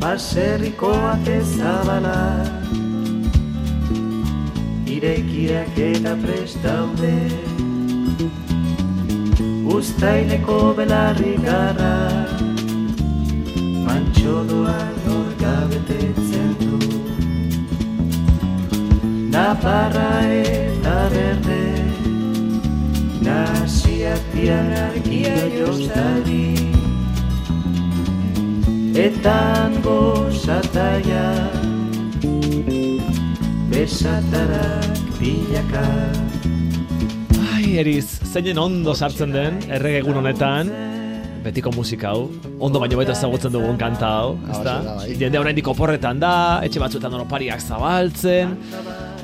baserriko ate zabala. Irekiak eta prestaude Uztaileko belarri garra. Mantxo doan orga betetzen du. Naparra eta berde. Nasiak dian argia jostari Etan gozataia Besatarak bilaka Ai, eriz, zeinen ondo sartzen den, errege egun honetan, betiko musika hau, ondo baino beto ezagutzen dugun kanta hau, ezta? Hau, bai. Jende oraindik oporretan da, etxe batzuetan onopariak zabaltzen,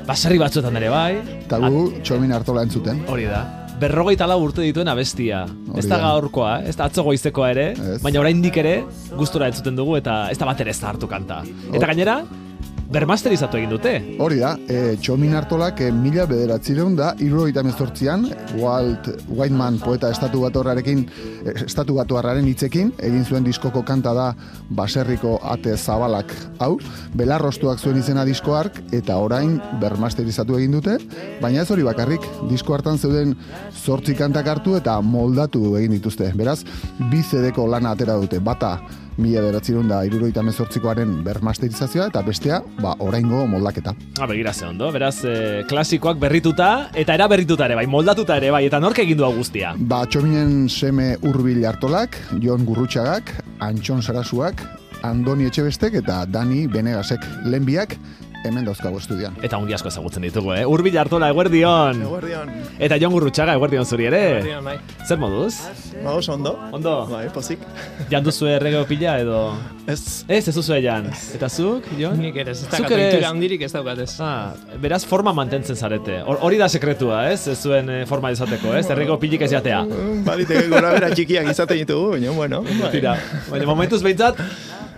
baserri batzuetan ere bai, Eta gu txomin hartola entzuten. hori da. Berrogeita lau urte dituen abestia. Ez da da. gaurkoa, ez da atzo goizekoa ere, Ez. baina oraindik ere gustura entzuten dugu eta ez da bat ere ez da hartu kanta. Eta gainera, bermasterizatu egin dute. Hori da, e, txomin hartolak e, mila bederatzireun da, irrogeita mezortzian, Walt Whiteman poeta estatu batuarrarekin, e, estatu batuarraren hitzekin, egin zuen diskoko kanta da baserriko ate zabalak hau, belarrostuak zuen izena disko hark, eta orain bermasterizatu egin dute, baina ez hori bakarrik, disko hartan zeuden zortzi kantak hartu eta moldatu egin dituzte. Beraz, bi CD-ko lana atera dute, bata mila bederatzireun da irurogeita mezortzikoaren bermasterizazioa, eta bestea, ba, oraingo moldaketa. Ha, begira ze ondo, beraz, eh, klasikoak berrituta, eta era berrituta ere bai, moldatuta ere bai, eta nork egin du guztia. Ba, txominen seme urbil hartolak, Jon Gurrutxagak, Antxon Sarasuak, Andoni Etxebestek eta Dani Benegasek lehenbiak hemen dauzkago estudian. Eta ongi asko ezagutzen ditugu, eh? Urbil hartola, eguerdion. Eguerdion. Eta Jon Gurrutxaga, eguerdion zuri ere. Eguerdion, bai. Zer moduz? Ba, oso ondo. Ondo? Bai, pozik. Jan duzu errege pila edo... Ez, Ez, ez duzu jan. Eta zuk, Jon? Nik ere, ez dakatu ez. itxura handirik ez daukat ez. Ah, beraz forma mantentzen zarete. Hor- Hori da sekretua, ez? Ez zuen eh, forma izateko, ez? Errego pilik ez jatea. baditeke gora bera txikiak izaten ditugu, baina, bueno. bai. Tira, baina momentuz behintzat,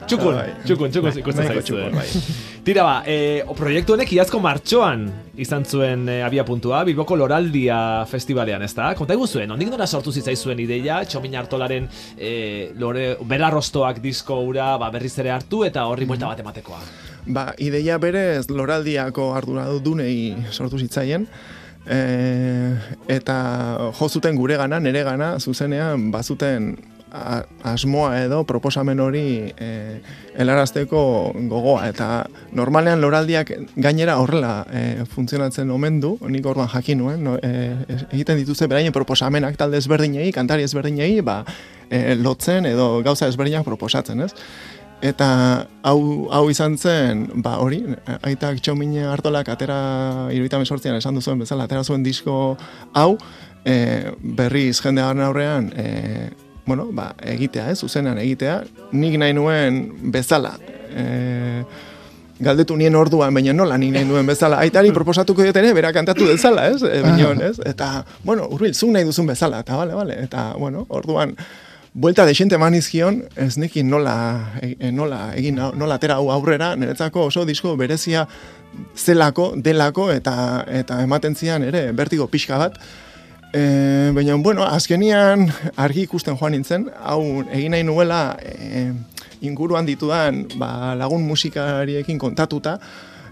txukun, Bai. txukun, txukun ikusten nahiko zaizu. txukun, bai. Tira ba, e, o, proiektu honek iazko martxoan izan zuen e, abia puntua, Bilboko Loraldia festivalean, ez da? Konta zuen, ondik nora sortu zitzaizuen ideia, txomin hartolaren e, lore, belarrostoak disko ura ba, berriz ere hartu eta horri buelta bat ematekoa. Ba, ideia berez loraldiako arduradunei sortu zitzaien, e, eta jo zuten gure gana, nere gana, zuzenean, bazuten asmoa edo proposamen hori e, helarazteko gogoa eta normalean loraldiak gainera horrela e, funtzionatzen omen du, nik orduan jakin nuen, no, e, egiten dituzte beraien proposamenak talde ezberdinei, kantari ezberdinei, ba, e, lotzen edo gauza ezberdinak proposatzen, ez? Eta hau, hau izan zen, ba hori, aitak txomine hartolak atera iruita mesortzian esan duzuen bezala, atera zuen disko hau, e, berriz jendearen aurrean, e, bueno, ba, egitea, ez, zuzenean egitea, nik nahi nuen bezala, e, galdetu nien orduan, baina nola nik nahi nuen bezala, aitari proposatuko diet ere, bera kantatu dezala, ez, e, bineon, ez, eta, bueno, urbil, zuk nahi duzun bezala, eta bale, bale, eta, bueno, orduan, Buelta desente eman izkion, ez nekin nola, e, nola, egin, nola atera hau aurrera, niretzako oso disko berezia zelako, delako, eta, eta ematen zian ere, bertigo pixka bat, E, baina, bueno, azkenian argi ikusten joan nintzen, hau egin nahi nuela e, inguruan ditudan ba, lagun musikariekin kontatuta,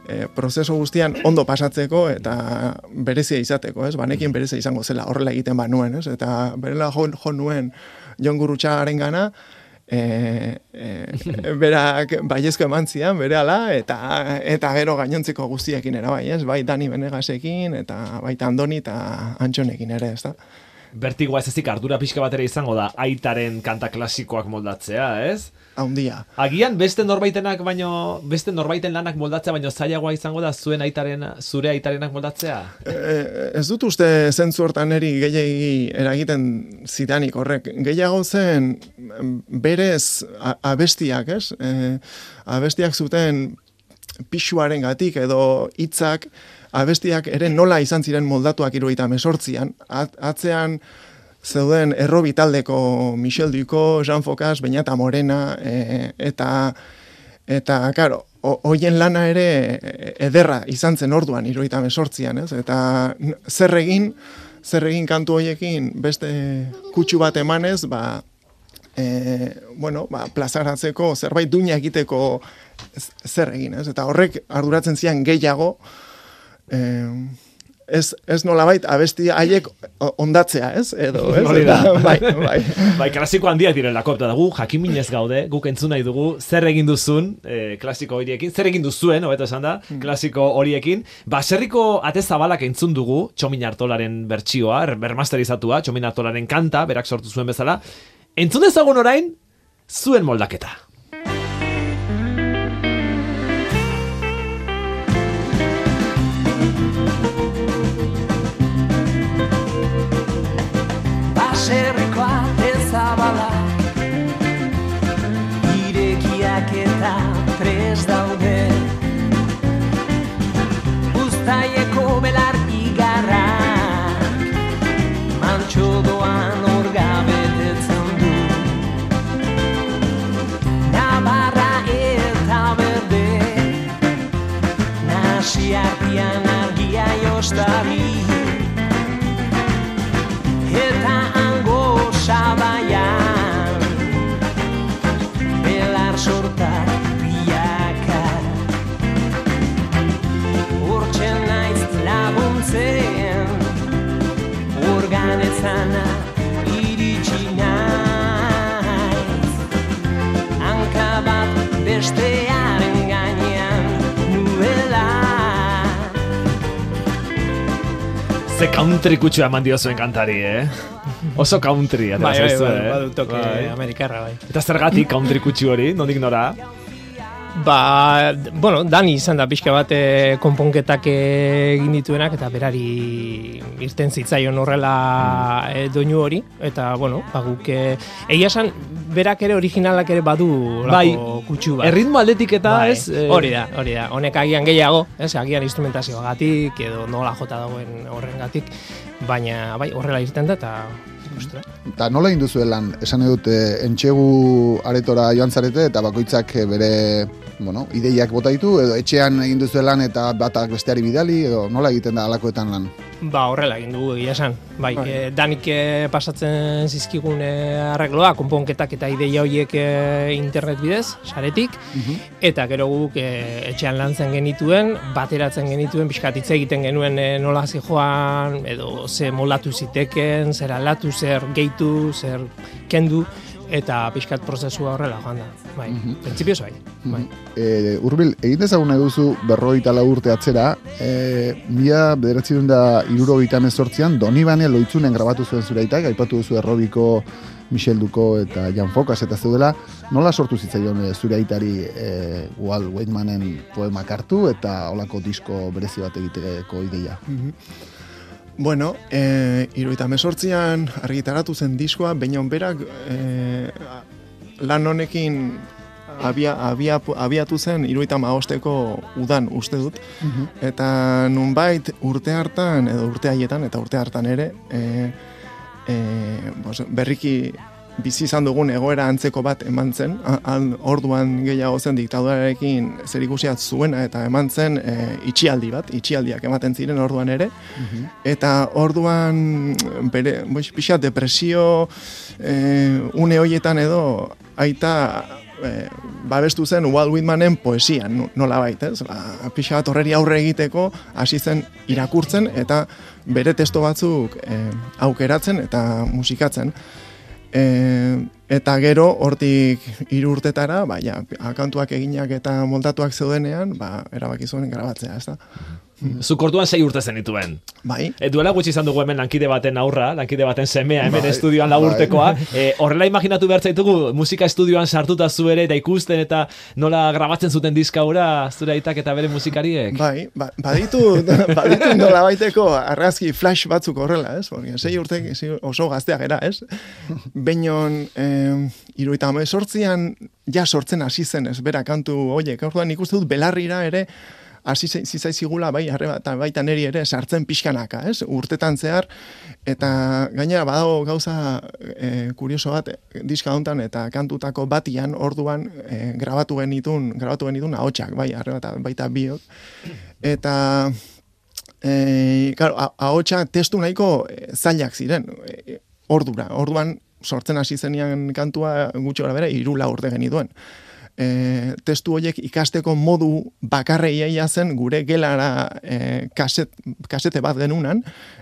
e, prozeso guztian ondo pasatzeko eta berezia izateko, ez? Banekin berezia izango zela horrela egiten banuen, ez? Eta berela jo, jo nuen Jon Gurutxagaren gana, e, e, berak baiezko eman zian, bere eta, eta gero gainontzeko guztiekin era bai, ez? Bai Dani Benegasekin, eta baita Andoni eta Antxonekin ere, ez da? Bertigoa ez ezik ardura pixka bat ere izango da aitaren kanta klasikoak moldatzea, ez? Haundia. Agian beste norbaitenak baino beste norbaiten lanak moldatzea baino zailagoa izango da zuen aitaren zure aitarenak moldatzea. E, ez dut uste zentzu hortan eri gehiagi eragiten zidanik horrek. Gehiago zen berez abestiak, ez? E, abestiak zuten pixuaren gatik edo hitzak abestiak ere nola izan ziren moldatuak iruita mesortzian. At, atzean zeuden errobi taldeko Michel Duco, Jean Focas, Beñata Morena, e, eta Eta, karo, ho- hoien lana ere ederra izan zen orduan, iruita mesortzian, ez? Eta zer egin, zer egin kantu hoiekin beste kutsu bat emanez, ba, e, bueno, ba, plazaratzeko, zerbait duina egiteko zer egin, ez? Eta horrek arduratzen zian gehiago, e, ez, ez nolabait abesti haiek ondatzea, ez? Edo, ez? Eta, bai, bai. Bai, klasiko handiak direlako, eta gu jakiminez gaude, guk entzun nahi dugu, zer egin duzun, eh, klasiko horiekin, zer egin duzuen, hobeto esan da, klasiko horiekin. Baserriko ate zabalak entzun dugu, Txomin Artolaren bertsioa, er- bermasterizatua, Txomin Artolaren kanta, berak sortu zuen bezala. Entzun dezagun orain, zuen moldaketa. Country kutsu eman dio zuen kantari, eh? Oso country, atera Bai, bai, zaizue, bai, eh? badu toke Bai. amerikarra, bai. Eta zergatik country kutsu hori, nondik nora? Ba, bueno, Dani izan da pixka bat eh, konponketak egin dituenak eta berari irten zitzaion horrela eh, doinu hori eta bueno, ba guk eh, egia esan berak ere originalak ere badu Bai, kutsu bat. Erritmo aldetik eta Bai, ez... eh, Hori da, hori da. Honek agian gehiago, ez, agian instrumentazioagatik edo nola jota dagoen horrengatik, baina bai, horrela irten da eta. Eta nola egin duzu lan, esan edut, e, entxegu aretora joan zarete, eta bakoitzak bere, bueno, ideiak bota ditu, edo etxean egin duzu lan eta batak besteari bidali, edo nola egiten da alakoetan lan. Ba, horrela egin dugu egia esan. Bai, eh, danik eh, pasatzen zizkigun eh, arregloa, konponketak eta ideia horiek eh, internet bidez, saretik, eta gero guk eh, etxean lantzen genituen, bateratzen genituen, pixkat hitz egiten genuen eh, nola joan, edo ze moldatu ziteken, zer aldatu, zer gehitu, zer kendu, eta pixkat prozesua horrela joan da. Bai, printzipioz bai. bai. E, Urbil, egin dezagun nahi duzu berrogeita lau urte atzera, e, mila bederatzi da irurogeita mezortzian, Donibane loitzunen grabatu zuen zuraitak, aipatu duzu errobiko Michel Duko eta Jan Fokas eta zeudela, nola sortu zitzaion e, zure aitari e, Walt Whitmanen poemak hartu eta olako disko berezi bat egiteko ideia. Bueno, e, iruita mesortzian argitaratu zen diskoa, baina berak e, lan honekin abia, abia, abiatu zen iruita maosteko udan uste dut. Eta nunbait urte hartan, edo urte haietan, eta urte hartan ere, e, e, bos, berriki bizi izan dugun egoera antzeko bat eman zen, han orduan gehiago zen diktaduarekin zer ikusiat zuena eta eman zen e, itxialdi bat, itxialdiak ematen ziren orduan ere, eta orduan bere, boix, pixa depresio e, une hoietan edo aita e, babestu zen Walt Whitmanen poesian, no- nola baita, ez? Ba, pixa bat horreri aurre egiteko hasi zen irakurtzen eta bere testo batzuk e, aukeratzen eta musikatzen. E, eta gero hortik hiru urtetara, ba, ja, kantuak eginak eta moldatuak zeudenean, ba, erabaki zuen grabatzea, ez da? Zuk orduan sei urte zenituen. Bai, E, duela gutxi izan dugu hemen lankide baten aurra, lankide baten semea hemen Bai, estudioan lau bai. E, horrela imaginatu behar zaitugu musika estudioan sartuta zu ere eta ikusten eta nola grabatzen zuten diska hura zure aitak eta bere musikariek. Bai, ba, baditu, baditu nola baiteko argazki flash batzuk horrela, ez? Porque sei urte oso gazteak era, ez? Beinon, eh, iruita sortzian ja sortzen hasi zen, ez? Bera kantu, oie, orduan ikuste dut belarrira ere, hasi zai- zitzaizigula bai eta baita neri ere sartzen pixkanaka, ez? Urtetan zehar eta gainera badago gauza e, kurioso bat diska hontan eta kantutako batian orduan e, grabatu genitun, grabatu genitun ahotsak, bai, eta baita biok. Eta e, claro, ahotsa testu nahiko zailak ziren e, ordura. Orduan sortzen hasi zenean kantua gutxi gara bera, iru lau urte genituen. E, testu horiek ikasteko modu bakarrei eia zen gure gelara e, kaset, kasete bat genunan,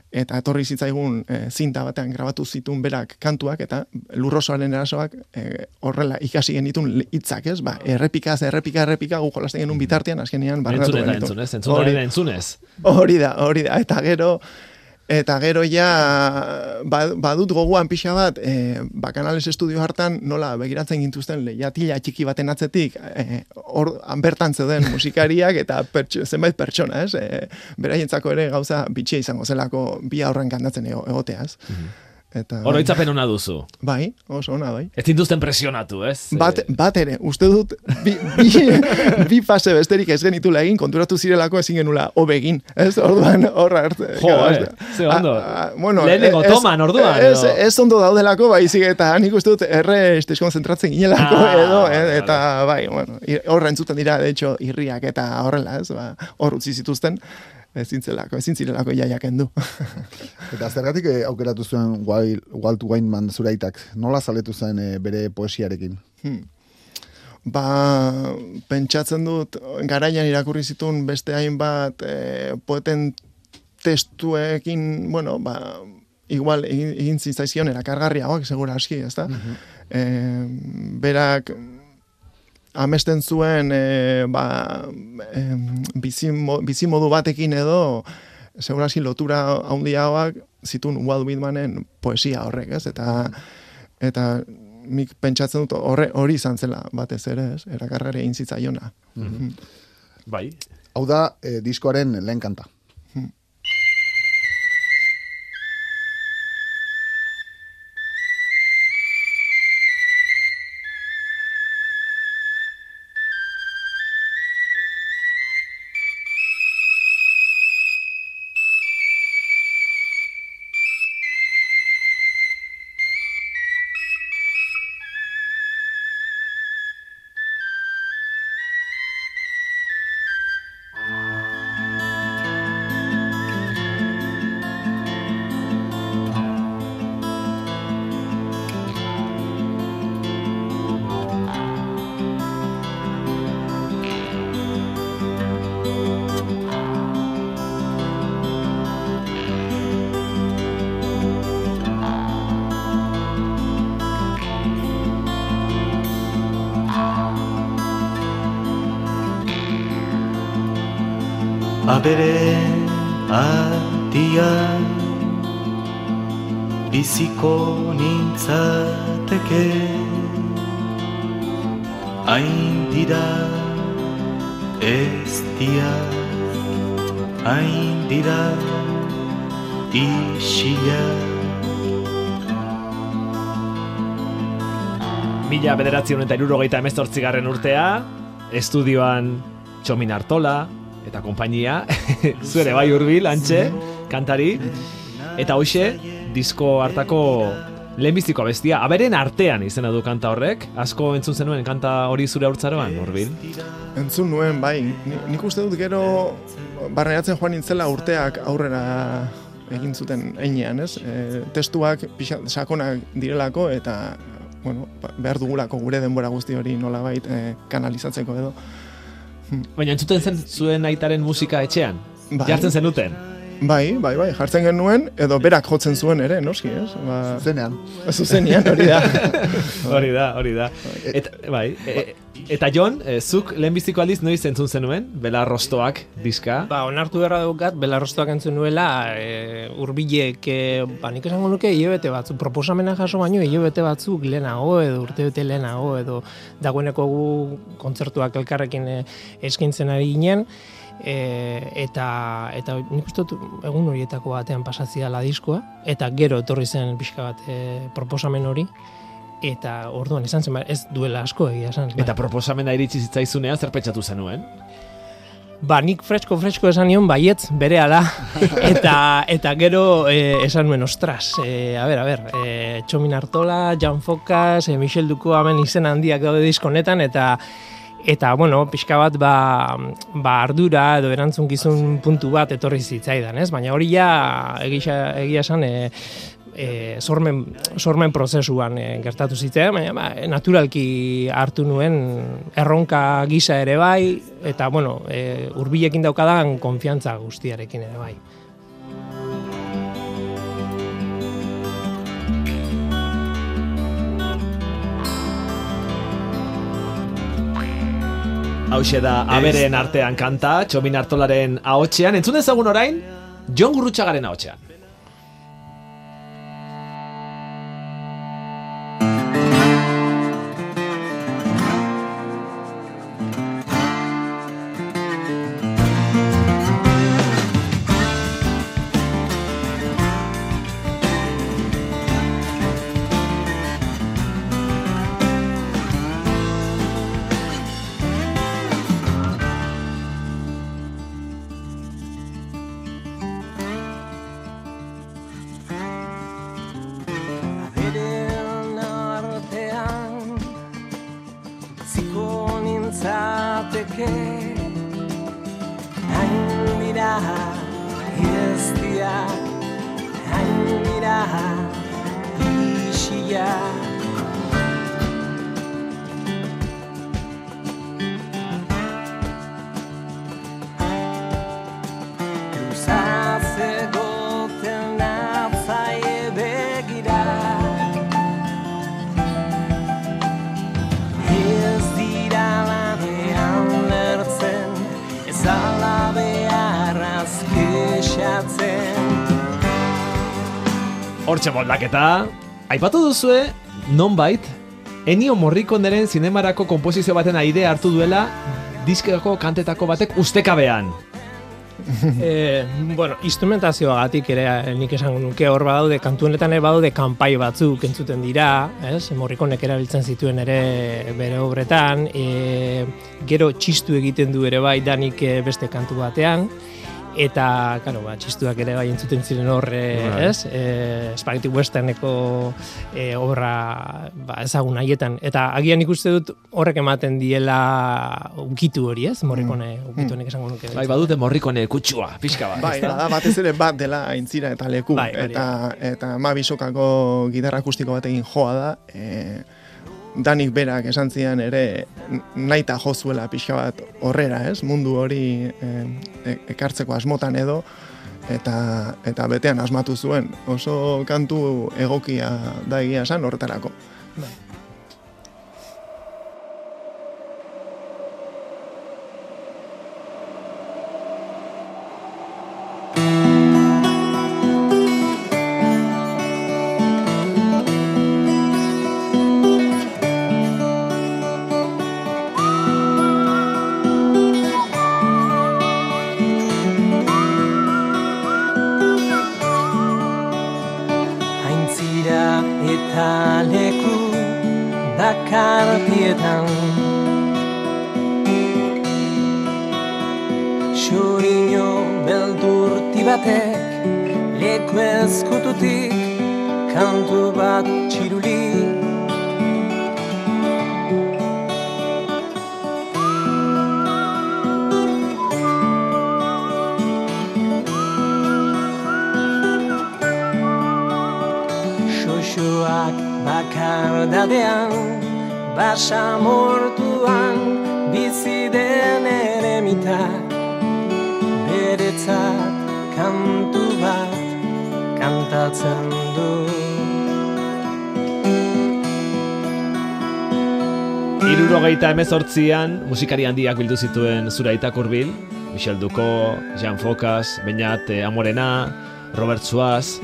eta etorri zitzaigun e, zinta batean grabatu zituen berak kantuak, eta lurrosoaren erasoak e, horrela ikasi genitun hitzak ez, ba, errepikaz, errepika, errepika, gu jolasten genuen bitartean, azkenean barratu genitun. entzunez, entzun Hori- eta entzunez. Hori da, hori da, eta gero eta gero ja ba- badut goguan pixa bat e, bakanales estudio hartan nola begiratzen gintuzten lehiatila txiki baten atzetik e, hor han bertan zeuden musikariak eta pertso, zenbait pertsona, ez? E, beraientzako ere gauza bitxia izango zelako bi aurren kantatzen ego, egoteaz. Eta Oroitzapen ona duzu. bai, oso ona bai. Ez zintuzten presionatu, ez? Bat, Eh, bat ere, uste dut, bi, bi, bi fase besterik ez genitula egin, konturatu zirelako ezin genula obegin, ez, orduan, horra hartze. Jo, eh, ze ondo. bueno, Lehenengo ez- toman, orduan, Ez, edo? ez ondo daudelako, baizik, eta nik uste dut erre deskonzentratzen ginelako, Ah, edo, eh, vale, eta bai, bueno, horra entzuten dira, de hecho, irriak eta horrela, ez, ba, hor utzi zituzten, ezin zelako, ezin zirelako jaiak endu. Eta zergatik eh, aukeratu zuen Walt, Whiteman zuraitak? Nola zaletu zen eh, bere poesiarekin? Ba, pentsatzen dut, garaian irakurri zituen beste hainbat e, poeten testuekin, bueno, ba, igual egin, egin zitzaizkion erakargarriagoak, segura aski, ez da? berak amesten zuen e, ba, em, bizimo, bizimodu batekin edo, segura aski lotura handiagoak zituen Walt Whitmanen poesia horrek, ez? Eta, eta nik pentsatzen dut horre, hori izan zela batez ere, ez? Erakargarri egin zitzaiona. Bai. Hau da, eh, diskoaren lehen kanta. Abere atian biziko nintzateke. Hain dira ez dia hain dira isila Mila bederatzion eta irurogeita emezortzigarren urtea, estudioan Txomin Artola eta konpainia, zuere bai urbil, antxe, kantari, eta hoxe, disko hartako lehenbiziko abestia, aberen artean izena du kanta horrek, asko entzun zenuen kanta hori zure haurtzaroan, urbil? Entzun nuen, bai, ni- nik uste dut gero barneratzen joan nintzela urteak aurrera egin zuten einean, ez? E, testuak pixa, sakonak direlako eta bueno, ba- behar dugulako gure denbora guzti hori nolabait e, kanalizatzeko edo. Baina entzuten zen zuen aitaren musika etxean? Bai. Jartzen zenuten? Bai, bai, bai, jartzen genuen, edo berak jotzen zuen ere, noski, ez? Ba, Zenean. zuzenian hori da. Hori da, hori da. Eta, bai, e, eta Jon, e, zuk lehenbiziko aldiz noiz entzun zenuen, Bela Rostoak diska? Ba, onartu beharra daukat, belarrostoak entzun nuela, e, urbilek, e, ba, nik esango nuke hilabete batzuk, proposamena jaso baino hilabete batzuk lehenago, edo urtebete lehenago, edo dagoeneko gu kontzertuak elkarrekin e, eskaintzen ari ginen, e, eta, eta nik uste dut egun horietako batean pasatzia la diskoa, eta gero etorri zen pixka bat e, proposamen hori, eta orduan izan zen, ba, ez duela asko egia esan. bai. Eta proposamena iritsi zitzaizunean zer pentsatu zenuen? Ba, nik fresko fresko esan nion baietz bere ala eta eta gero e, esan nuen ostras, e, a ber, a ber, e, Txomin Artola, Jan Fokas, e, Michel Duko hemen izen handiak daude diskonetan eta eta bueno, pixka bat ba, ba ardura edo erantzunkizun puntu bat etorri zitzaidan, ez? Baina hori ja egia, egia esan e, e, sormen, sormen prozesuan e, gertatu zitzen, baina ba, naturalki hartu nuen erronka gisa ere bai, eta bueno, e, urbilekin daukadan konfiantza guztiarekin ere bai. Hauxe da, aberen artean kanta, Txomin Artolaren ahotsean. Entzun ezagun orain, Jon Gurrutxagaren ahotsean. Ziko nintzateke Hain dira dira Hain dira isiak Hortxe moldaketa, aipatu duzue, nonbait, Ennio Morriconeren zinemarako konposizio baten aidea hartu duela diskeko kantetako batek ustekabean. e, bueno, instrumentazioagatik ere eh, nik esango nuke hor badaude kantu honetan ere badaude kanpai batzuk entzuten dira, ez? Morrikonek erabiltzen zituen ere bere obretan, e, gero txistu egiten du ere bai danik eh, beste kantu batean eta, claro, ba, txistuak ere bai entzuten ziren hor, eh, Bai. ez? E, Spaghetti Westerneko e, obra ba, ezagun haietan. Eta agian ikuste dut horrek ematen diela ukitu hori, ez? Morrikone, ukitu honek esango nuke. Bai, badute Morricone kutsua, pixka bat. Bai, da, batez ere bat dela aintzira eta leku. Bai, eta, eta ma bisokako gitarra akustiko batekin joa da. E, Danik berak esan zian ere naita jozuela pixka bat horrera, ez? Mundu hori e, e- ekartzeko asmotan edo eta eta betean asmatu zuen. Oso kantu egokia da egia esan horretarako. Bat txiruli Xoxoak bakardadean Basa mortuan bizi den eremitak Beretzat kantu bat kantatzen du Irurogeita emezortzian musikari handiak bildu zituen zuraitak urbil, Michel Ducot, Jean Focas, Beñat eh, Amorena, Robert Suaz,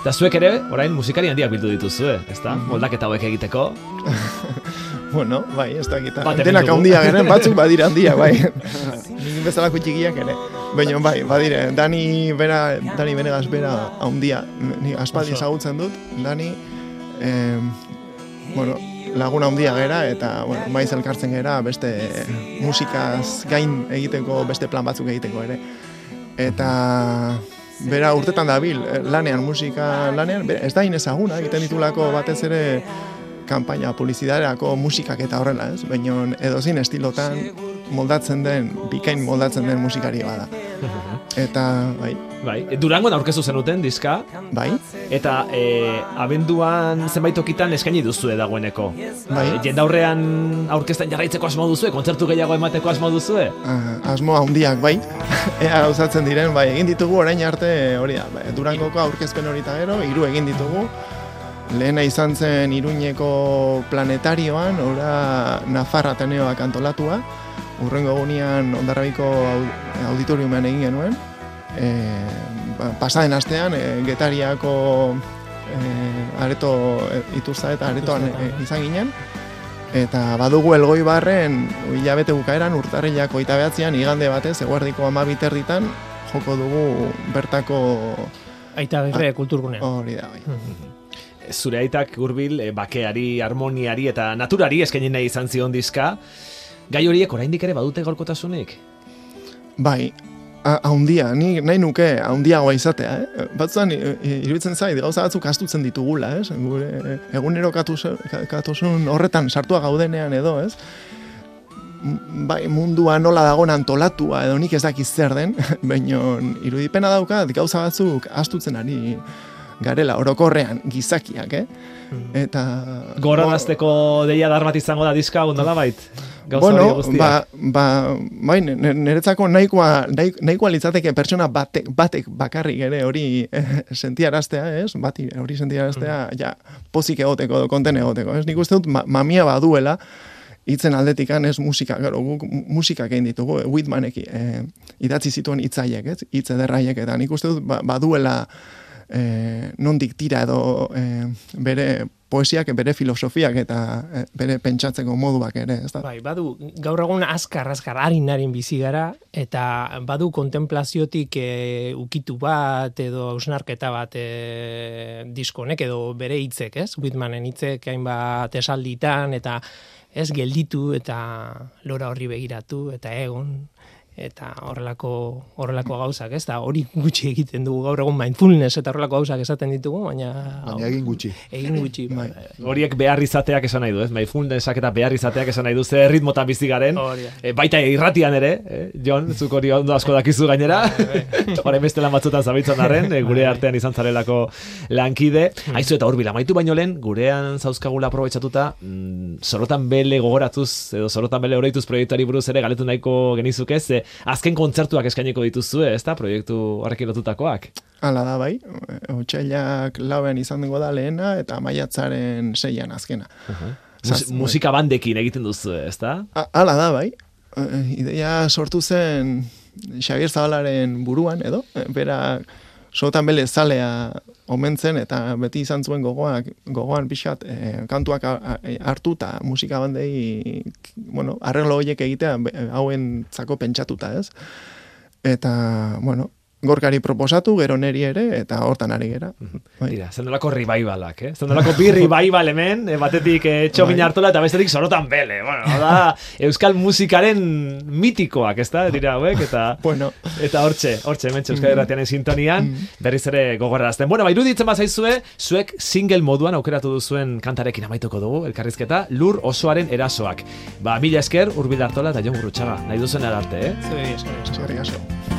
eta zuek ere, orain musikari handiak bildu dituzue, ezta? Moldaketa hauek egiteko. Bueno, bai, ez dakit. Bat hemen Denak dugu. handiak ere, batzuk badira handiak, bai. Nik bezalako txikiak ere. Baina bai, badire, Dani bera, Dani Benegas bera handia. Ni aspaldi ezagutzen dut, Dani, eh, bueno, laguna handia gera eta bueno, maiz elkartzen gera beste musikaz gain egiteko beste plan batzuk egiteko ere. Eta bera urtetan dabil eh, lanean, musika lanean, bera, ez da inezaguna, egiten ditulako batez ere kanpaina publizidadeako musikak eta horrela, ez? Baina edozin estilotan moldatzen den, bikain moldatzen den musikari bada. Eta, bai, Bai, e, Durangon aurkeztu zenuten diska, bai, eta e, abenduan zenbait tokitan eskaini duzue dagoeneko. bai. E, jendaurrean aurkezten jarraitzeko asmo duzue, kontzertu gehiago emateko asmo duzue? Ah, asmo handiak bai, ea gauzatzen diren, bai, egin ditugu orain arte hori da, bai, Durangoko aurkezpen hori gero, hiru egin ditugu, lehena izan zen Iruñeko planetarioan, ora Nafarra Ateneoak antolatua, urrengo egunean Ondarrabiko au- auditoriumean egin genuen, e, ba, pasaden astean, e, Getariako e, areto e, ituzta eta aretoan e, izan ginen, Eta badugu elgoi barren, hilabete bukaeran, urtarrilak oita behatzean, igande batez, eguerdiko ama biterritan, joko dugu bertako Aita berre kulturgunean. hori da, bai. Zure aitak hurbil e, bakeari, harmoniari eta naturari eskaini nahi izan zion diska. Gai horiek oraindik ere badute gaurkotasunik? Bai, haundia, ni nahi nuke haundiagoa izatea, eh? Batzuan, i- i- iruditzen zait, gauza batzuk astutzen ditugula, ez? Gure egunero katus- ka- katosun horretan sartua gaudenean edo, ez? Bai, mundua nola dagoen antolatua edo nik ez dakiz zer den, baina irudipena daukat gauza batzuk astutzen ari garela orokorrean gizakiak, eh? Eta Gorarazteko deia dar bat izango da diska, gondola bait? Gauza bueno, hori ba, ba, bai, niretzako nahikoa, nahi- nahikoa litzateke pertsona batek, batek bakarrik ere hori eh, sentiaraztea, ez? Bati hori sentiaraztea, ja, pozik egoteko, konten egoteko, ez? Nik uste dut ma, mamia baduela, hitzen aldetikan ez musika, gero, guk musikak egin ditugu, eh, Whitmanek eh, idatzi zituen hitzaiek, ez? Hitz ederraiek, eta nik uste dut ba, eh, nondik tira edo eh, bere poesiak, bere filosofiak eta eh, bere pentsatzeko moduak ere, ez da? Bai, badu, gaur egun azkar, azkar, harin harin bizi gara, eta badu kontemplaziotik e, ukitu bat, edo ausnarketa bat e, diskonek, edo bere hitzek, ez? Whitmanen hitzek hainbat esalditan, eta ez gelditu, eta lora horri begiratu, eta egon, eta horrelako horrelako gauzak, ez da hori gutxi egiten dugu gaur egun mindfulness eta horrelako gauzak esaten ditugu, baina Baina egin gutxi. egin gutxi. Bai. Horiek behar izateak esan nahi du, ez? Mindfulnessak eta behar izateak esan nahi du, ze ritmotan bizi garen. E, baita irratian ere, eh? Jon, zuk hori ondo asko dakizu gainera. Horren beste lan batzutan zabitzen arren, e, gure artean izan zarelako lankide. Aizu eta hurbil amaitu baino lehen, gurean zauzkagula aprobetxatuta, mm, sorotan bele gogoratuz, edo sorotan bele oroituz proiektuari buruz ere galetu nahiko genizuke, ze azken kontzertuak eskainiko dituzue, ez da, proiektu horrekin lotutakoak. Hala da bai, otxailak lauean izan dengo da lehena eta maiatzaren seian azkena. Mus Zaz- musika bandekin egiten duzu, ez da? A- Hala da bai, Eh, ideia sortu zen Xavier Zabalaren buruan edo, eh, bera sotan bele zalea omentzen eta beti izan zuen gogoak, gogoan pixat eh, kantuak a- a- hartu eta musika bandei, bueno, arreglo horiek egitea hauen zako pentsatuta ez. Eta, bueno, gorkari proposatu, gero neri ere, eta hortan ari gera. Bai. Tira, zendolako revivalak, eh? Zendolako bi revival hemen, eh, batetik eh, txomin Bai. hartola eta bestetik sorotan bele. Bueno, da, euskal musikaren mitikoak, ez da, dira hauek, eta... Bueno, Eta hortxe, hortxe, hemen euskal erratianen sintonian, berriz ere gogorarazten. Bueno, ba, iruditzen bazaizue, zuek single moduan aukeratu duzuen kantarekin amaituko dugu, elkarrizketa, lur osoaren erasoak. Ba, mila esker, urbil hartola eta jon gurutxaga, nahi duzen arte, eh? Zuei esan, esan. eskerrik asko.